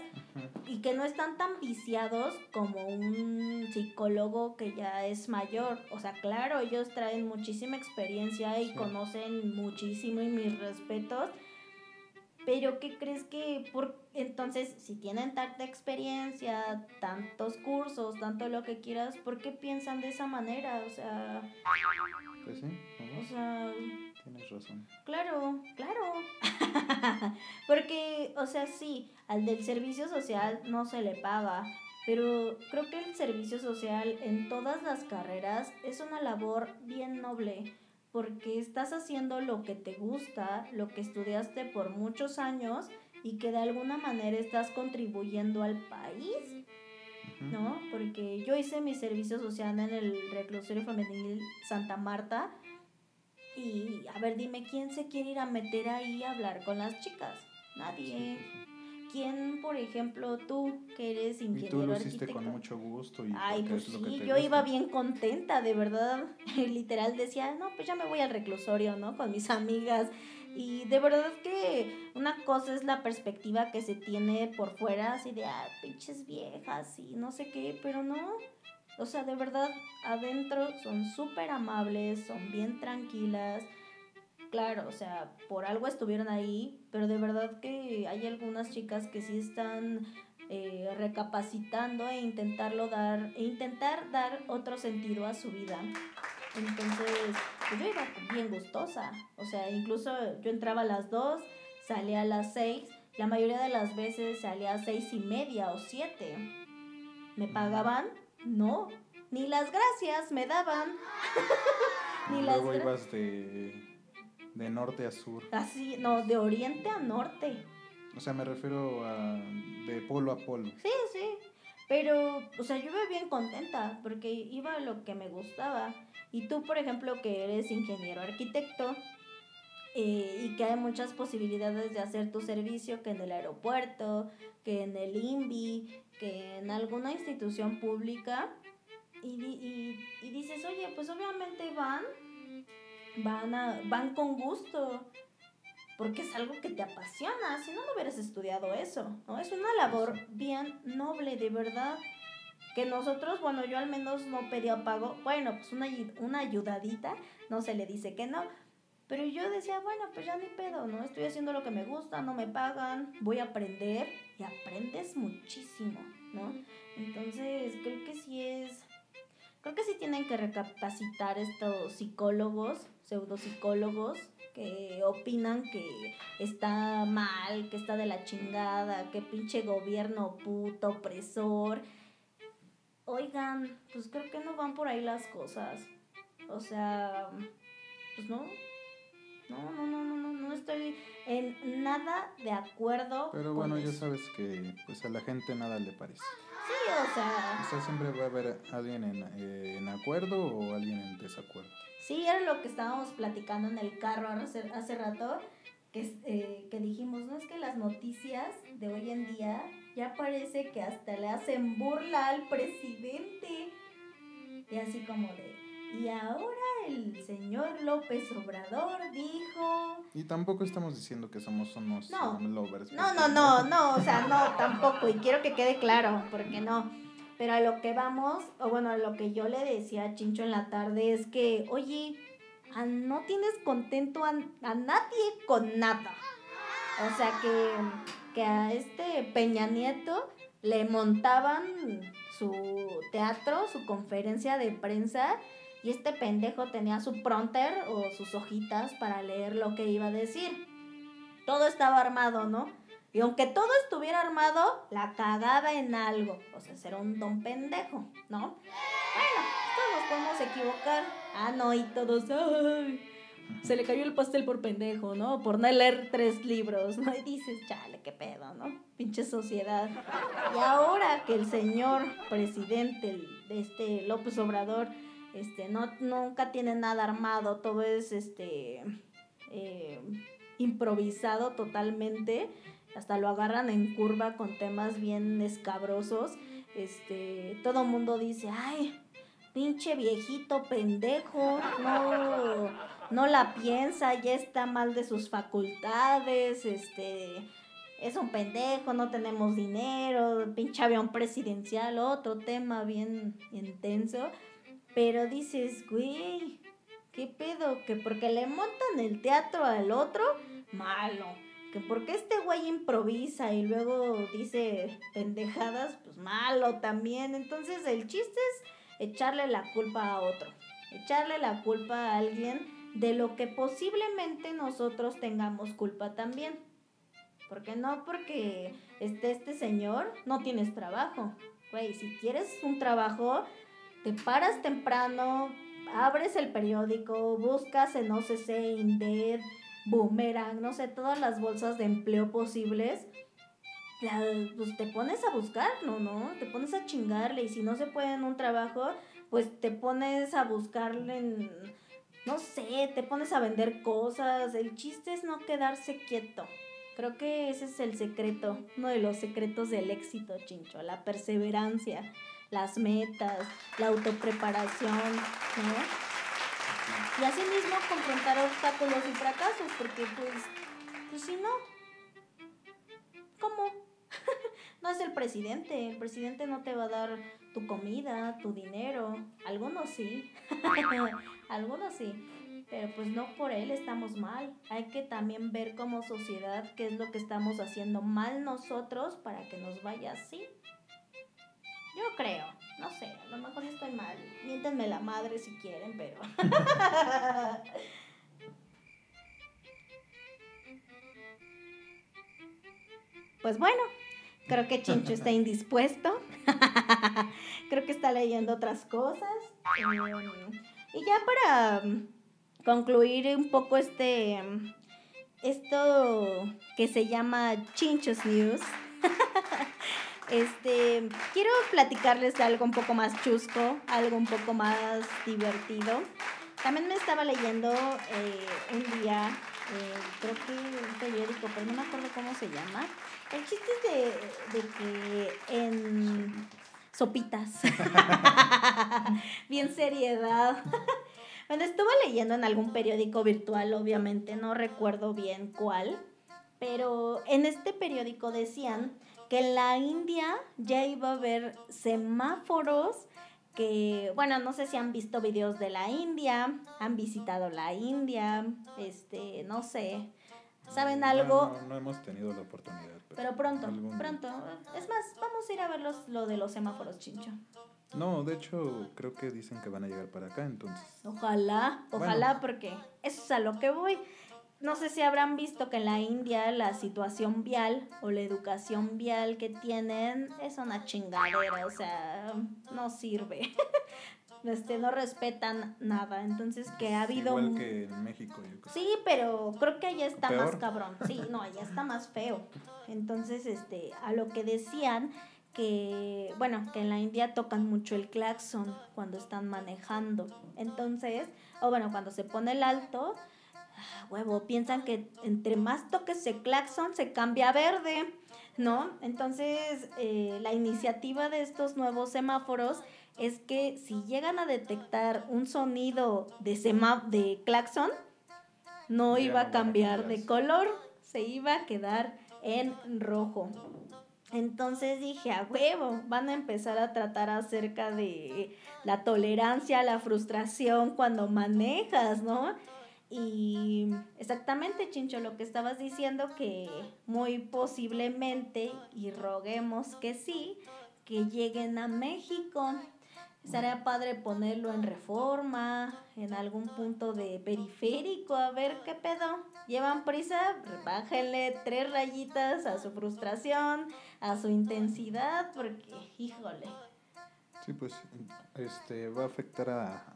y que no están tan viciados como un psicólogo que ya es mayor. O sea, claro, ellos traen muchísima experiencia y conocen muchísimo y mis respetos pero ¿qué crees que por entonces si tienen tanta experiencia, tantos cursos, tanto lo que quieras, ¿por qué piensan de esa manera? O sea, pues sí, o sea, tienes razón. Claro, claro. Porque, o sea, sí, al del servicio social no se le paga, pero creo que el servicio social en todas las carreras es una labor bien noble porque estás haciendo lo que te gusta, lo que estudiaste por muchos años y que de alguna manera estás contribuyendo al país, ¿no? Porque yo hice mi servicio social en el reclusorio femenil Santa Marta y a ver, dime quién se quiere ir a meter ahí a hablar con las chicas. Nadie. ¿Quién, por ejemplo, tú que eres ingeniero Y tú lo hiciste con mucho gusto. Y Ay, pues sí, yo iba bien contenta, de verdad. Literal decía, no, pues ya me voy al reclusorio, ¿no? Con mis amigas. Y de verdad que una cosa es la perspectiva que se tiene por fuera, así de, ah, pinches viejas y no sé qué, pero no. O sea, de verdad, adentro son súper amables, son bien tranquilas claro, o sea, por algo estuvieron ahí, pero de verdad que hay algunas chicas que sí están eh, recapacitando e intentarlo dar, e intentar dar otro sentido a su vida. Entonces, pues yo iba bien gustosa. O sea, incluso yo entraba a las 2, salía a las 6. La mayoría de las veces salía a seis y media o siete. ¿Me pagaban? No. Ni las gracias me daban. Ni Luego ibas de, de norte a sur. Así, no, de oriente a norte. O sea, me refiero a de polo a polo. Sí, sí. Pero, o sea, yo iba bien contenta porque iba a lo que me gustaba. Y tú, por ejemplo, que eres ingeniero arquitecto eh, y que hay muchas posibilidades de hacer tu servicio, que en el aeropuerto, que en el INVI, que en alguna institución pública, y, y, y dices, oye, pues obviamente van, van, a, van con gusto, porque es algo que te apasiona, si no, no hubieras estudiado eso, ¿no? Es una labor bien noble, de verdad que nosotros, bueno, yo al menos no pedía pago, bueno, pues una, una ayudadita, no se le dice que no, pero yo decía, bueno, pues ya ni pedo, ¿no? Estoy haciendo lo que me gusta, no me pagan, voy a aprender y aprendes muchísimo, ¿no? Entonces, creo que sí es, creo que sí tienen que recapacitar estos psicólogos, pseudopsicólogos, que opinan que está mal, que está de la chingada, que pinche gobierno puto, opresor, oigan, pues creo que no van por ahí las cosas. O sea, pues no. No, no, no, no, no, no estoy en nada de acuerdo. Pero bueno, ya sabes que pues a la gente nada le parece. Sí, o sea. O sea, siempre va a haber alguien en, eh, en acuerdo o alguien en desacuerdo. Sí, era lo que estábamos platicando en el carro hace, hace rato, que, eh, que dijimos, no es que las noticias de hoy en día ya parece que hasta le hacen burla al presidente. Y así como de, y ahora el señor López Obrador dijo... Y tampoco estamos diciendo que somos unos no, lovers. No, no, no, no, o sea, no, tampoco. Y quiero que quede claro, porque no. Pero a lo que vamos, o bueno, a lo que yo le decía a Chincho en la tarde es que, oye, no tienes contento a, a nadie con nada. O sea que que a este Peña Nieto le montaban su teatro, su conferencia de prensa y este pendejo tenía su pronter o sus hojitas para leer lo que iba a decir. Todo estaba armado, ¿no? Y aunque todo estuviera armado, la cagaba en algo. O sea, era un don pendejo, ¿no? Bueno, todos nos podemos equivocar. Ah, no, y todos, ¡ay! se le cayó el pastel por pendejo, ¿no? Por no leer tres libros, ¿no? Y dices, chale, qué pedo, ¿no? Pinche sociedad. Y ahora que el señor presidente, este López Obrador, este, no, nunca tiene nada armado, todo es, este, eh, improvisado totalmente, hasta lo agarran en curva con temas bien escabrosos, este, todo mundo dice, ay, pinche viejito pendejo, no, no la piensa, ya está mal de sus facultades, este, es un pendejo, no tenemos dinero, pinche avión presidencial, otro tema bien intenso, pero dices, güey, ¿qué pedo? Que porque le montan el teatro al otro, malo. Que porque este güey improvisa y luego dice pendejadas, pues malo también. Entonces el chiste es echarle la culpa a otro, echarle la culpa a alguien de lo que posiblemente nosotros tengamos culpa también. Porque no porque esté este señor, no tienes trabajo. Güey, si quieres un trabajo, te paras temprano, abres el periódico, buscas en OCC, Indeed, Boomerang, no sé, todas las bolsas de empleo posibles pues te pones a buscar, ¿no? Te pones a chingarle y si no se puede en un trabajo, pues te pones a buscarle no sé, te pones a vender cosas. El chiste es no quedarse quieto. Creo que ese es el secreto, uno de los secretos del éxito, chincho, la perseverancia, las metas, la autopreparación, ¿no? Y así mismo confrontar obstáculos y fracasos, porque pues, pues si no, ¿cómo? no es el presidente, el presidente no te va a dar tu comida, tu dinero, algunos sí, algunos sí, Pero pues no por él estamos mal. Hay que también ver como sociedad qué es lo que estamos haciendo mal nosotros para que nos vaya así. Yo creo, no sé, a lo mejor estoy mal. Miéntenme la madre si quieren, pero... pues bueno, creo que Chincho está indispuesto. creo que está leyendo otras cosas. y ya para concluir un poco este esto que se llama Chinchos News. este, quiero platicarles algo un poco más chusco, algo un poco más divertido. También me estaba leyendo eh, un día, eh, creo que un periódico, pero no me acuerdo cómo se llama. El chiste es de, de que en sopitas, bien seriedad. Bueno, estuve leyendo en algún periódico virtual, obviamente, no recuerdo bien cuál, pero en este periódico decían que en la India ya iba a haber semáforos que, bueno, no sé si han visto videos de la India, han visitado la India, este, no sé, ¿saben algo? No, hemos tenido la oportunidad. Pero, pronto, pronto. Es más, vamos a ir a ver lo de los semáforos, Chincho. No, de hecho, creo que dicen que van a llegar para acá, entonces. Ojalá, ojalá, porque eso es a lo que voy. No sé si habrán visto que en la India la situación vial o la educación vial que tienen es una chingadera, o sea, no sirve. este, no respetan nada. Entonces, que ha habido. Igual que en México. Sí, pero creo que allá está más cabrón. Sí, no, allá está más feo. Entonces, este, a lo que decían que, bueno, que en la India tocan mucho el claxon cuando están manejando. Entonces, o bueno, cuando se pone el alto, huevo, piensan que entre más toques el claxon se cambia a verde, ¿no? Entonces, eh, la iniciativa de estos nuevos semáforos es que si llegan a detectar un sonido de, sema de claxon, no iba a cambiar de color, se iba a quedar en rojo. Entonces dije, a huevo, van a empezar a tratar acerca de la tolerancia, la frustración cuando manejas, ¿no? Y exactamente, Chincho, lo que estabas diciendo, que muy posiblemente, y roguemos que sí, que lleguen a México. Sería padre ponerlo en reforma, en algún punto de periférico, a ver qué pedo. Llevan prisa, bájenle tres rayitas a su frustración, a su intensidad, porque, híjole. Sí, pues, este, va a afectar a,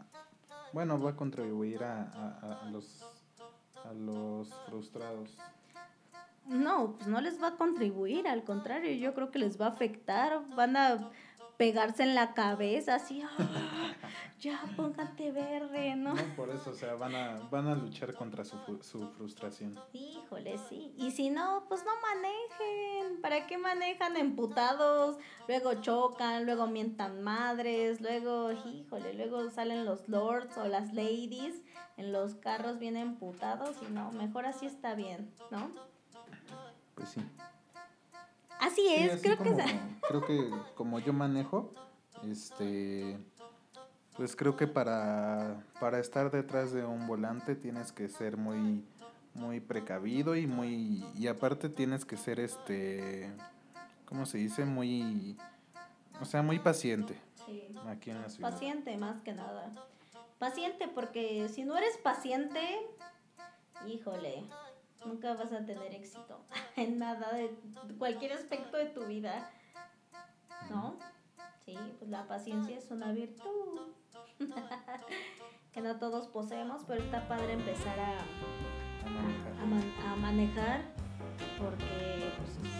bueno, va a contribuir a, a, los, a los frustrados. No, pues no les va a contribuir, al contrario, yo creo que les va a afectar, van a pegarse en la cabeza, así, ah, ya póngate verde, ¿no? No, por eso, o sea, van a, van a luchar contra su, su frustración. Híjole, sí. Y si no, pues no manejen. ¿Para qué manejan emputados? Luego chocan, luego mientan madres, luego, híjole, luego salen los lords o las ladies en los carros bien emputados y no, mejor así está bien, ¿no? Pues sí. Así es, creo que creo que como yo manejo, este pues creo que para, para estar detrás de un volante tienes que ser muy muy precavido y muy y aparte tienes que ser este ¿cómo se dice? muy o sea, muy paciente. Sí. Aquí en la ciudad. Paciente más que nada. Paciente porque si no eres paciente, híjole, nunca vas a tener éxito en nada de cualquier aspecto de tu vida. ¿No? Sí, pues la paciencia es una virtud que no todos poseemos, pero está padre empezar a, a, manejar. porque pues,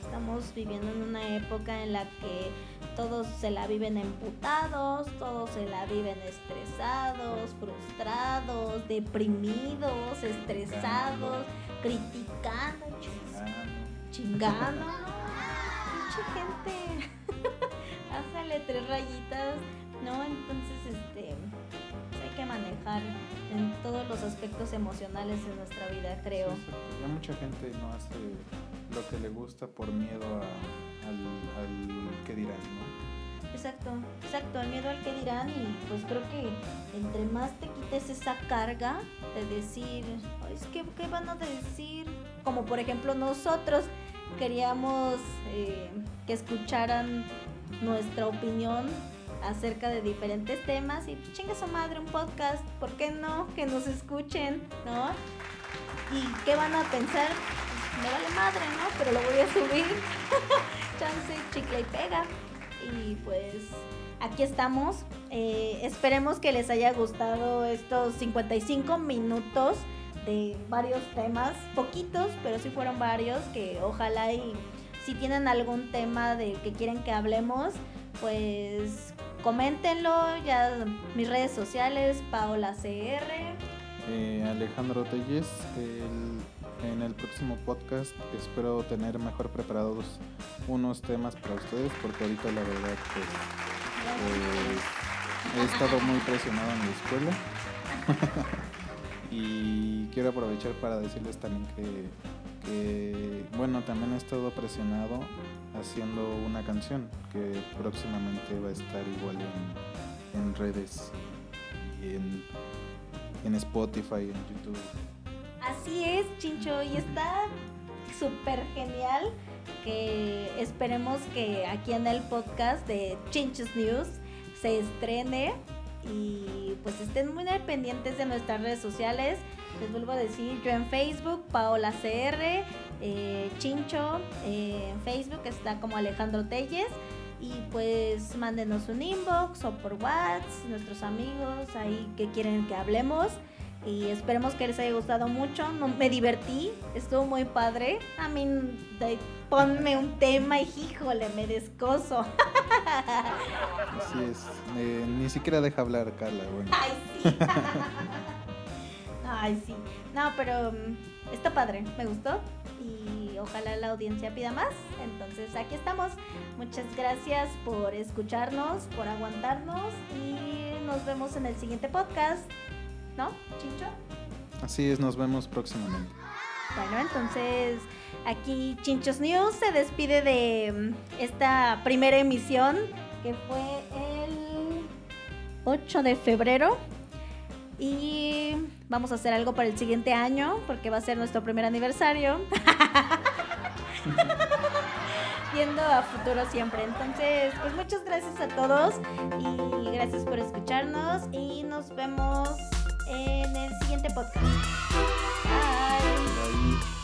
estamos viviendo en una época en la que todos se la viven emputados, todos se la viven estresados, frustrados, deprimidos, estresados, criticando, chingando. Mucha gente. Hazle tres rayitas, ¿no? Entonces, este, pues hay que manejar en todos los aspectos emocionales de nuestra vida, creo. Ya mucha gente no hace lo que le gusta por miedo a, al, al que dirán, ¿no? Exacto, exacto, el miedo al que dirán y pues creo que entre más te quites esa carga de decir, es que ¿qué van a decir? Como por ejemplo nosotros queríamos eh, que escucharan nuestra opinión acerca de diferentes temas y pues chinga su madre un podcast, ¿por qué no? Que nos escuchen, ¿no? ¿Y qué van a pensar? Pues, me vale madre, ¿no? Pero lo voy a subir. Chance, chicle y pega. Y pues aquí estamos. Eh, esperemos que les haya gustado estos 55 minutos de varios temas, poquitos, pero sí fueron varios, que ojalá y si tienen algún tema de que quieren que hablemos, pues coméntenlo, ya mis redes sociales, Paola CR. Eh, Alejandro Telles, en el próximo podcast espero tener mejor preparados unos temas para ustedes porque ahorita la verdad pues, he estado muy presionado en la escuela y quiero aprovechar para decirles también que, bueno también he estado presionado haciendo una canción que próximamente va a estar igual en, en redes y en, en Spotify, en YouTube. Así es, Chincho, y está súper genial que esperemos que aquí en el podcast de Chinchos News se estrene y pues estén muy pendientes de nuestras redes sociales. Les vuelvo a decir, yo en Facebook, Paola CR, eh, Chincho, eh, en Facebook está como Alejandro Telles. Y pues mándenos un inbox o por WhatsApp, nuestros amigos ahí que quieren que hablemos. Y esperemos que les haya gustado mucho. me divertí, estuvo muy padre. A mí, ponme un tema y híjole, me descoso. Así es. Eh, ni siquiera deja hablar Carla. Bueno. Ay, sí. Ay, sí. No, pero mm, está padre, me gustó. Y ojalá la audiencia pida más. Entonces aquí estamos. Muchas gracias por escucharnos, por aguantarnos. Y nos vemos en el siguiente podcast. ¿No, Chincho? Así es, nos vemos próximamente. Bueno, entonces aquí Chinchos News se despide de mm, esta primera emisión que fue el 8 de febrero. Y vamos a hacer algo para el siguiente año porque va a ser nuestro primer aniversario. Viendo a futuro siempre. Entonces, pues muchas gracias a todos y gracias por escucharnos y nos vemos en el siguiente podcast. Bye.